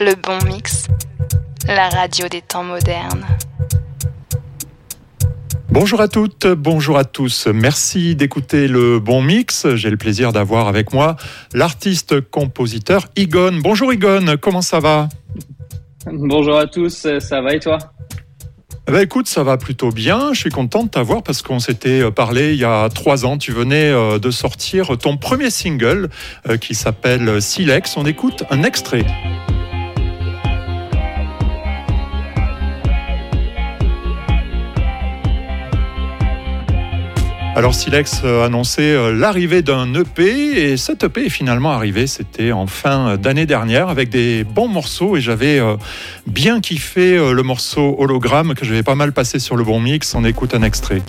Le bon mix, la radio des temps modernes. Bonjour à toutes, bonjour à tous. Merci d'écouter le bon mix. J'ai le plaisir d'avoir avec moi l'artiste-compositeur Igon. Bonjour Igon, comment ça va? Bonjour à tous, ça va et toi? Ben écoute, ça va plutôt bien. Je suis content de t'avoir parce qu'on s'était euh, parlé il y a trois ans. Tu venais euh, de sortir ton premier single euh, qui s'appelle Silex. On écoute un extrait. Alors Silex a annoncé euh, l'arrivée d'un EP et cet EP est finalement arrivé, c'était en fin d'année dernière avec des bons morceaux et j'avais euh, bien kiffé euh, le morceau hologramme que j'avais pas mal passé sur le bon mix, on écoute un extrait.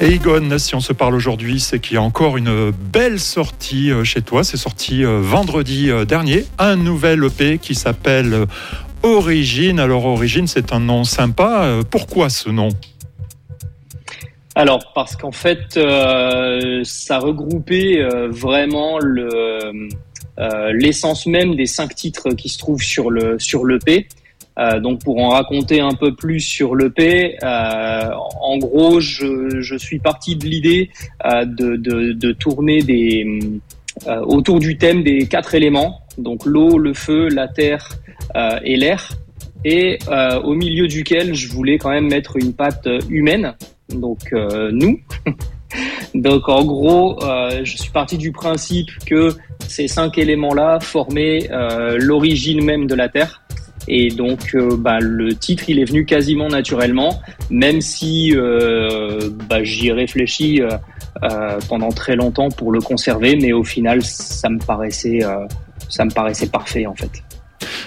Et Igon, si on se parle aujourd'hui, c'est qu'il y a encore une belle sortie euh, chez toi. C'est sorti euh, vendredi euh, dernier. Un nouvel EP qui s'appelle Origine. Alors Origine, c'est un nom sympa. Pourquoi ce nom? Alors parce qu'en fait, ça regroupait vraiment le l'essence même des cinq titres qui se trouvent sur le sur l'EP. Euh, donc pour en raconter un peu plus sur l'EP, euh, en gros, je, je, suis parti de l'idée euh, de, de, de, tourner des, euh, autour du thème des quatre éléments, donc l'eau, le feu, la terre euh, et l'air, et au milieu duquel je voulais quand même mettre une patte humaine, donc nous. donc en gros, je suis parti du principe que ces cinq éléments-là formaient l'origine même de la Terre. Et donc, euh, bah, le titre, il est venu quasiment naturellement, même si euh, bah, j'y ai réfléchi euh, pendant très longtemps pour le conserver, mais au final, ça me paraissait, ça me paraissait parfait en fait.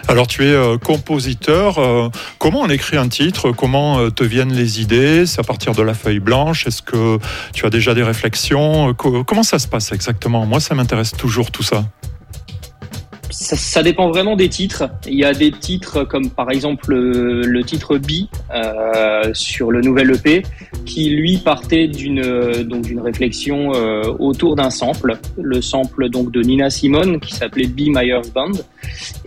Alors tu es compositeur. comment on écrit un titre? Comment te viennent les idées? C'est à partir de la feuille blanche? Est-ce que tu as déjà des réflexions? Comment ça se passe exactement? Moi, ça m'intéresse toujours tout ça ça, dépend vraiment des titres. Il y a des titres comme par exemple le, titre B euh, sur le nouvel EP qui lui partait d'une donc d'une réflexion euh, autour d'un sample, le sample donc de Nina Simone qui s'appelait Be Myers Band.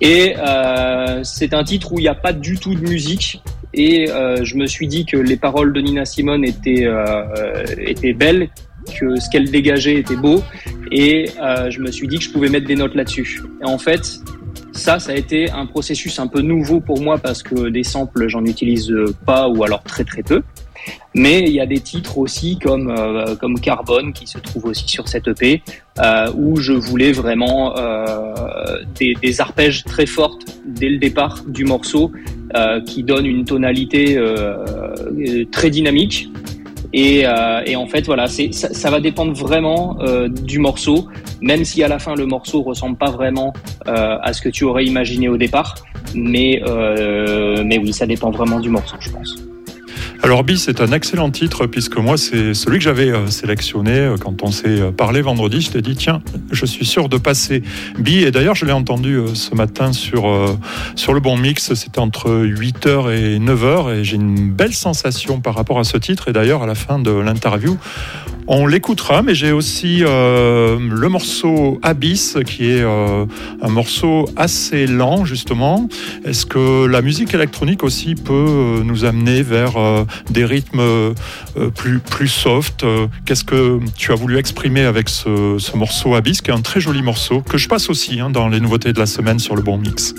Et euh, c'est un titre où il n'y a pas du tout de musique. Et euh, je me suis dit que les paroles de Nina Simone étaient euh, étaient belles que ce qu'elle dégageait était beau et euh, je me suis dit que je pouvais mettre des notes là-dessus. Et en fait, ça, ça a été un processus un peu nouveau pour moi parce que des samples, j'en utilise pas ou alors très très peu. Mais il y a des titres aussi comme euh, comme Carbone qui se trouve aussi sur cette EP euh, où je voulais vraiment des, des, arpèges très fortes dès le départ du morceau qui donnent une tonalité très dynamique et, euh, et, en fait, voilà, ça, va dépendre vraiment euh, du morceau, même si à la fin le morceau ressemble pas vraiment euh, à ce que tu aurais imaginé au départ. Mais oui, ça dépend vraiment du morceau, je pense. Alors Bi, c'est un excellent titre puisque moi, c'est celui que j'avais euh, sélectionné euh, quand on s'est euh, parlé vendredi. Je t'ai dit, tiens, je suis sûr de passer Bi. Et d'ailleurs, je l'ai entendu ce matin sur, sur le bon mix. C'était entre 8h et 9h et j'ai une belle sensation par rapport à ce titre. Et d'ailleurs, à la fin de l'interview, on l'écoutera, mais j'ai aussi euh, le morceau Abyss, qui est euh, un morceau assez lent, justement. Est-ce que la musique électronique aussi peut euh, nous amener vers des rythmes plus, plus soft? Qu'est-ce que tu as voulu exprimer avec ce, morceau Abyss, qui est un très joli morceau, que je passe aussi hein, dans les nouveautés de la semaine sur le bon mix?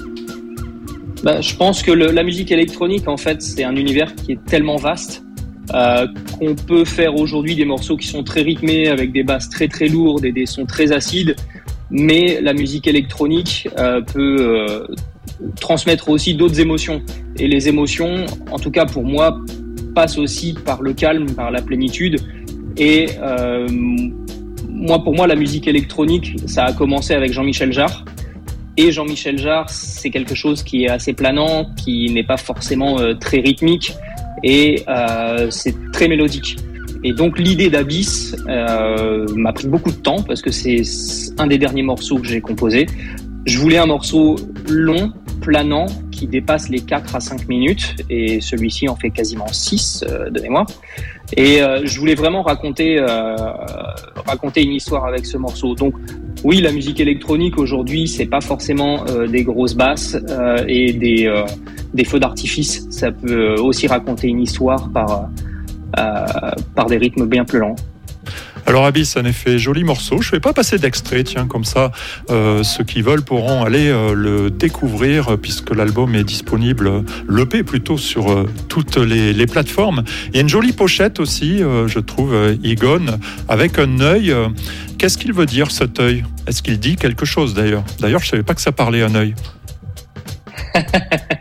Bah, Je pense que la musique électronique, en fait, c'est un univers qui est tellement vaste euh, qu'on peut faire aujourd'hui des morceaux qui sont très rythmés avec des basses très très lourdes et des sons très acides, mais la musique électronique euh, peut euh, transmettre aussi d'autres émotions. Et les émotions, en tout cas pour moi, passent aussi par le calme, par la plénitude. Et moi, pour moi, la musique électronique, ça a commencé avec Jean-Michel Jarre. Et Jean-Michel Jarre, c'est quelque chose qui est assez planant, qui n'est pas forcément très rythmique, et euh, c'est très mélodique. Et donc l'idée d'Abyss euh, m'a pris beaucoup de temps parce que c'est un des derniers morceaux que j'ai composé. Je voulais un morceau long, planant, qui dépasse les 4 à 5 minutes, et celui-ci en fait quasiment 6 euh, de. Et je voulais vraiment raconter raconter une histoire avec ce morceau. Donc oui, la musique électronique aujourd'hui, c'est pas forcément des grosses basses et des des feux d'artifice. Ça peut aussi raconter une histoire par par des rythmes bien plus lents. Alors Abyss, un effet joli morceau. Je ne vais pas passer d'extrait, tiens, comme ça, euh, ceux qui veulent pourront aller euh, le découvrir puisque l'album est disponible, l'EP plutôt, sur euh, toutes les, plateformes. Il y a une jolie pochette aussi, je trouve, Egon, avec un œil. Qu'est-ce qu'il veut dire cet œil? Est-ce qu'il dit quelque chose d'ailleurs? D'ailleurs, je ne savais pas que ça parlait un œil.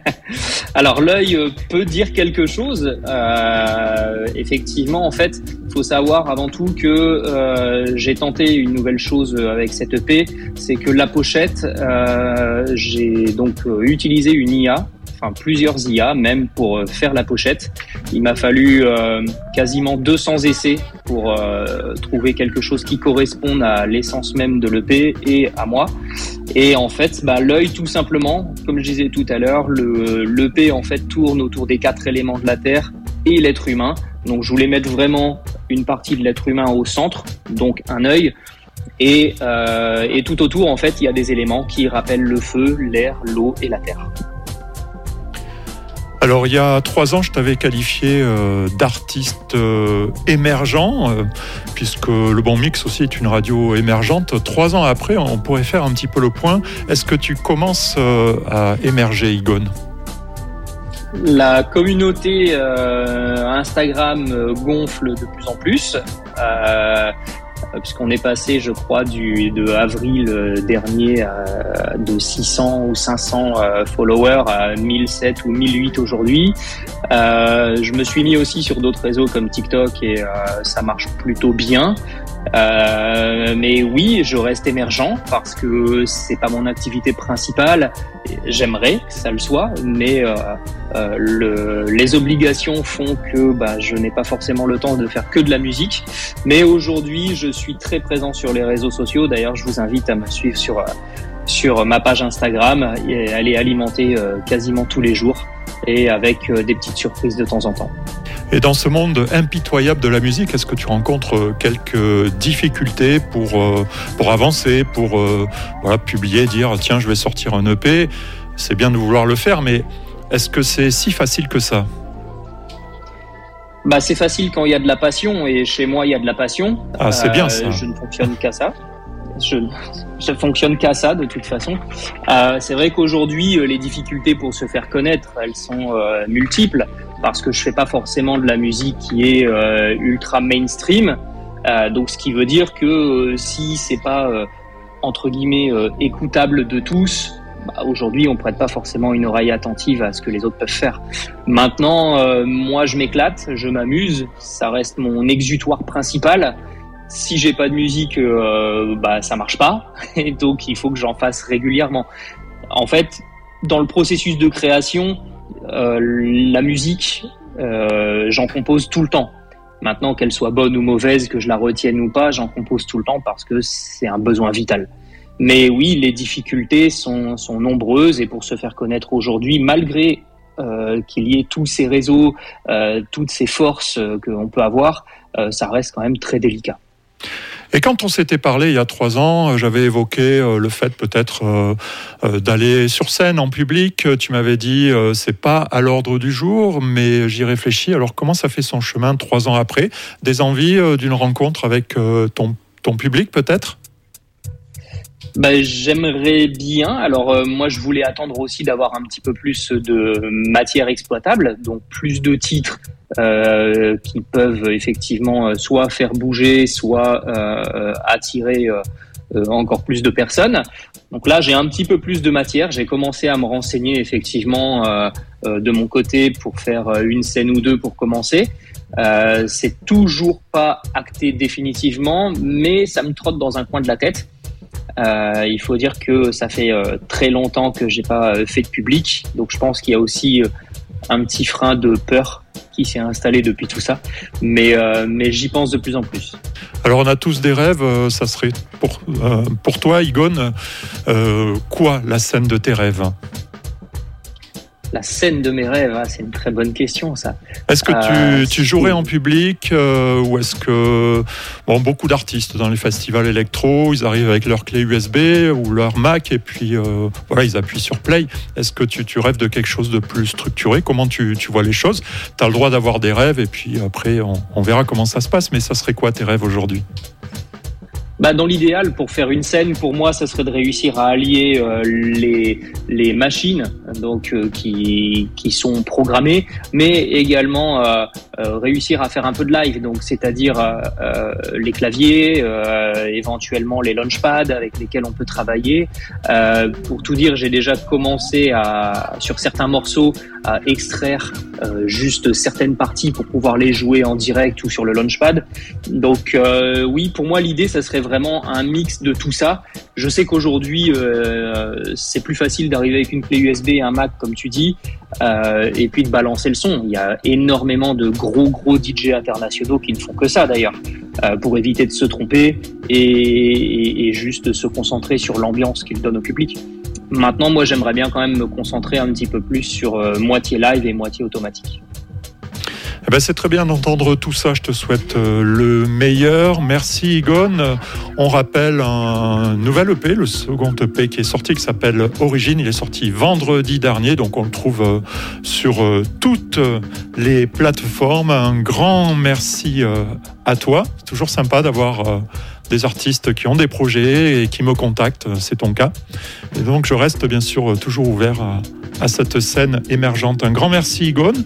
Alors l'œil euh, peut dire quelque chose. Euh, effectivement, en fait, il faut savoir avant tout que euh, j'ai tenté une nouvelle chose avec cette EP, c'est que la pochette, j'ai donc utilisé une IA enfin plusieurs IA même pour euh, faire la pochette. Il m'a fallu euh, quasiment 200 essais pour euh, trouver quelque chose qui corresponde à l'essence même de l'EP et à moi. Et en fait, bah, l'œil tout simplement, comme je disais tout à l'heure, l'EP en fait tourne autour des quatre éléments de la Terre et l'être humain. Donc je voulais mettre vraiment une partie de l'être humain au centre, donc un œil. Et tout autour, en fait, il y a des éléments qui rappellent le feu, l'air, l'eau et la terre. Alors il y a trois ans, je t'avais qualifié euh, d'artiste euh, émergent, euh, puisque le Bon Mix aussi est une radio émergente. Trois ans après, on pourrait faire un petit peu le point. Est-ce que tu commences à émerger, Igon La communauté Instagram gonfle de plus en plus. Euh, puisqu'on est passé, je crois, du, de avril euh, dernier de 600 ou 500 euh, followers à 1007 ou 1008 aujourd'hui. je me suis mis aussi sur d'autres réseaux comme TikTok et ça marche plutôt bien. Euh, mais oui, je reste émergent parce que c'est pas mon activité principale. J'aimerais que ça le soit, mais euh, euh, le, les obligations font que bah, je n'ai pas forcément le temps de faire que de la musique. Mais aujourd'hui, je suis très présent sur les réseaux sociaux. D'ailleurs, je vous invite à me suivre sur sur ma page Instagram. Et elle est alimentée quasiment tous les jours et avec des petites surprises de temps en temps. Et dans ce monde impitoyable de la musique, est-ce que tu rencontres euh, quelques difficultés pour, euh, pour avancer, pour euh, voilà, publier, dire tiens, je vais sortir un EP C'est bien de vouloir le faire, mais est-ce que c'est si facile que ça? Bah, c'est facile quand il y a de la passion et chez moi il y a de la passion. Ah, c'est bien ça. Je ne fonctionne qu'à ça. Je, je fonctionne qu'à ça de toute façon. c'est vrai qu'aujourd'hui les difficultés pour se faire connaître, elles sont multiples parce que je fais pas forcément de la musique qui est euh, ultra mainstream. Euh, donc, ce qui veut dire que euh, si c'est pas entre guillemets écoutable de tous, bah, aujourd'hui on prête pas forcément une oreille attentive à ce que les autres peuvent faire. Maintenant, moi je m'éclate, je m'amuse, ça reste mon exutoire principal. Si j'ai pas de musique, bah ça marche pas, et donc il faut que j'en fasse régulièrement. En fait, dans le processus de création, euh, la musique, euh, j'en compose tout le temps. Maintenant, qu'elle soit bonne ou mauvaise, que je la retienne ou pas, j'en compose tout le temps parce que c'est un besoin vital. Mais oui, les difficultés sont, sont nombreuses et pour se faire connaître aujourd'hui, malgré euh, qu'il y ait tous ces réseaux, euh, toutes ces forces euh, qu'on peut avoir, ça reste quand même très délicat. Et quand on s'était parlé il y a trois ans, j'avais évoqué le fait peut-être d'aller sur scène en public. Tu m'avais dit c'est pas à l'ordre du jour, mais j'y réfléchis. Alors comment ça fait son chemin trois ans après? Des envies d'une rencontre avec ton public peut-être? Bah, J'aimerais bien. Alors euh, moi, je voulais attendre aussi d'avoir un petit peu plus de matière exploitable, donc plus de titres euh, qui peuvent effectivement euh, soit faire bouger, soit euh, attirer encore plus de personnes. Donc là, j'ai un petit peu plus de matière. J'ai commencé à me renseigner effectivement de mon côté pour faire une scène ou deux pour commencer. Euh, c'est toujours pas acté définitivement, mais ça me trotte dans un coin de la tête. Euh, il faut dire que ça fait euh, très longtemps que j'ai pas euh, fait de public, donc je pense qu'il y a aussi un petit frein de peur qui s'est installé depuis tout ça. Mais, mais j'y pense de plus en plus. Alors on a tous des rêves, ça serait pour, pour toi, Igone, quoi la scène de tes rêves? La scène de mes rêves, ah, c'est une très bonne question ça. Est-ce que tu, euh, tu, jouerais en public euh, ou est-ce que bon, beaucoup d'artistes dans les festivals électro, ils arrivent avec leur clé USB ou leur Mac et puis euh, voilà, ils appuient sur play. Est-ce que tu, tu, rêves de quelque chose de plus structuré? Comment tu, tu, vois les choses? Tu as le droit d'avoir des rêves et puis après on, on verra comment ça se passe. Mais ça serait quoi tes rêves aujourd'hui? Bah, dans l'idéal, pour faire une scène, pour moi, ça serait de réussir à allier euh, les, les machines donc euh, qui, qui sont programmées, mais également euh, réussir à faire un peu de live, donc c'est-à-dire les claviers, éventuellement les launchpads avec lesquels on peut travailler. pour tout dire, j'ai déjà commencé à sur certains morceaux à extraire juste certaines parties pour pouvoir les jouer en direct ou sur le launchpad. Donc oui, pour moi, l'idée, ça serait vraiment un mix de tout ça. Je sais qu'aujourd'hui, euh, c'est plus facile d'arriver avec une clé USB et un Mac, comme tu dis, euh, et puis de balancer le son. Il y a énormément de gros, gros DJ internationaux qui ne font que ça, d'ailleurs, euh, pour éviter de se tromper et, et juste se concentrer sur l'ambiance qu'ils donnent au public. Maintenant, moi, j'aimerais bien quand même me concentrer un petit peu plus sur moitié live et moitié automatique. Eh ben, c'est très bien d'entendre tout ça. Je te souhaite euh, le meilleur. Merci Igone. On rappelle un nouvel EP, le second EP qui est sorti, qui s'appelle Origine. Il est sorti vendredi dernier, donc on le trouve euh, sur euh, toutes les plateformes. Un grand merci à toi. C'est toujours sympa d'avoir des artistes qui ont des projets et qui me contactent. C'est ton cas. Et donc je reste bien sûr toujours ouvert à, à cette scène émergente. Un grand merci Igone.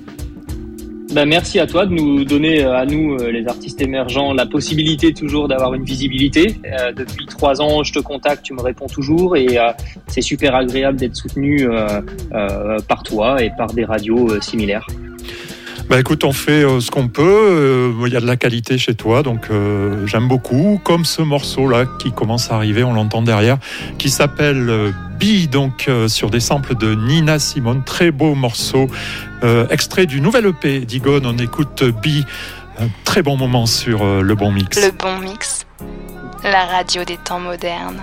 Ben, merci à toi de nous donner euh, à nous, euh, les artistes émergents, la possibilité toujours d'avoir une visibilité. Euh, depuis trois ans, je te contacte, tu me réponds toujours et c'est super agréable d'être soutenu par toi et par des radios similaires. Bah écoute, on fait ce qu'on peut. Il y a de la qualité chez toi, donc j'aime beaucoup. Comme ce morceau-là qui commence à arriver, on l'entend derrière, qui s'appelle Bi, donc sur des samples de Nina Simone. Très beau morceau. Euh, extrait du nouvel EP d'Igone, on écoute Bi. Un très bon moment sur euh, le bon mix. Le bon mix, la radio des temps modernes.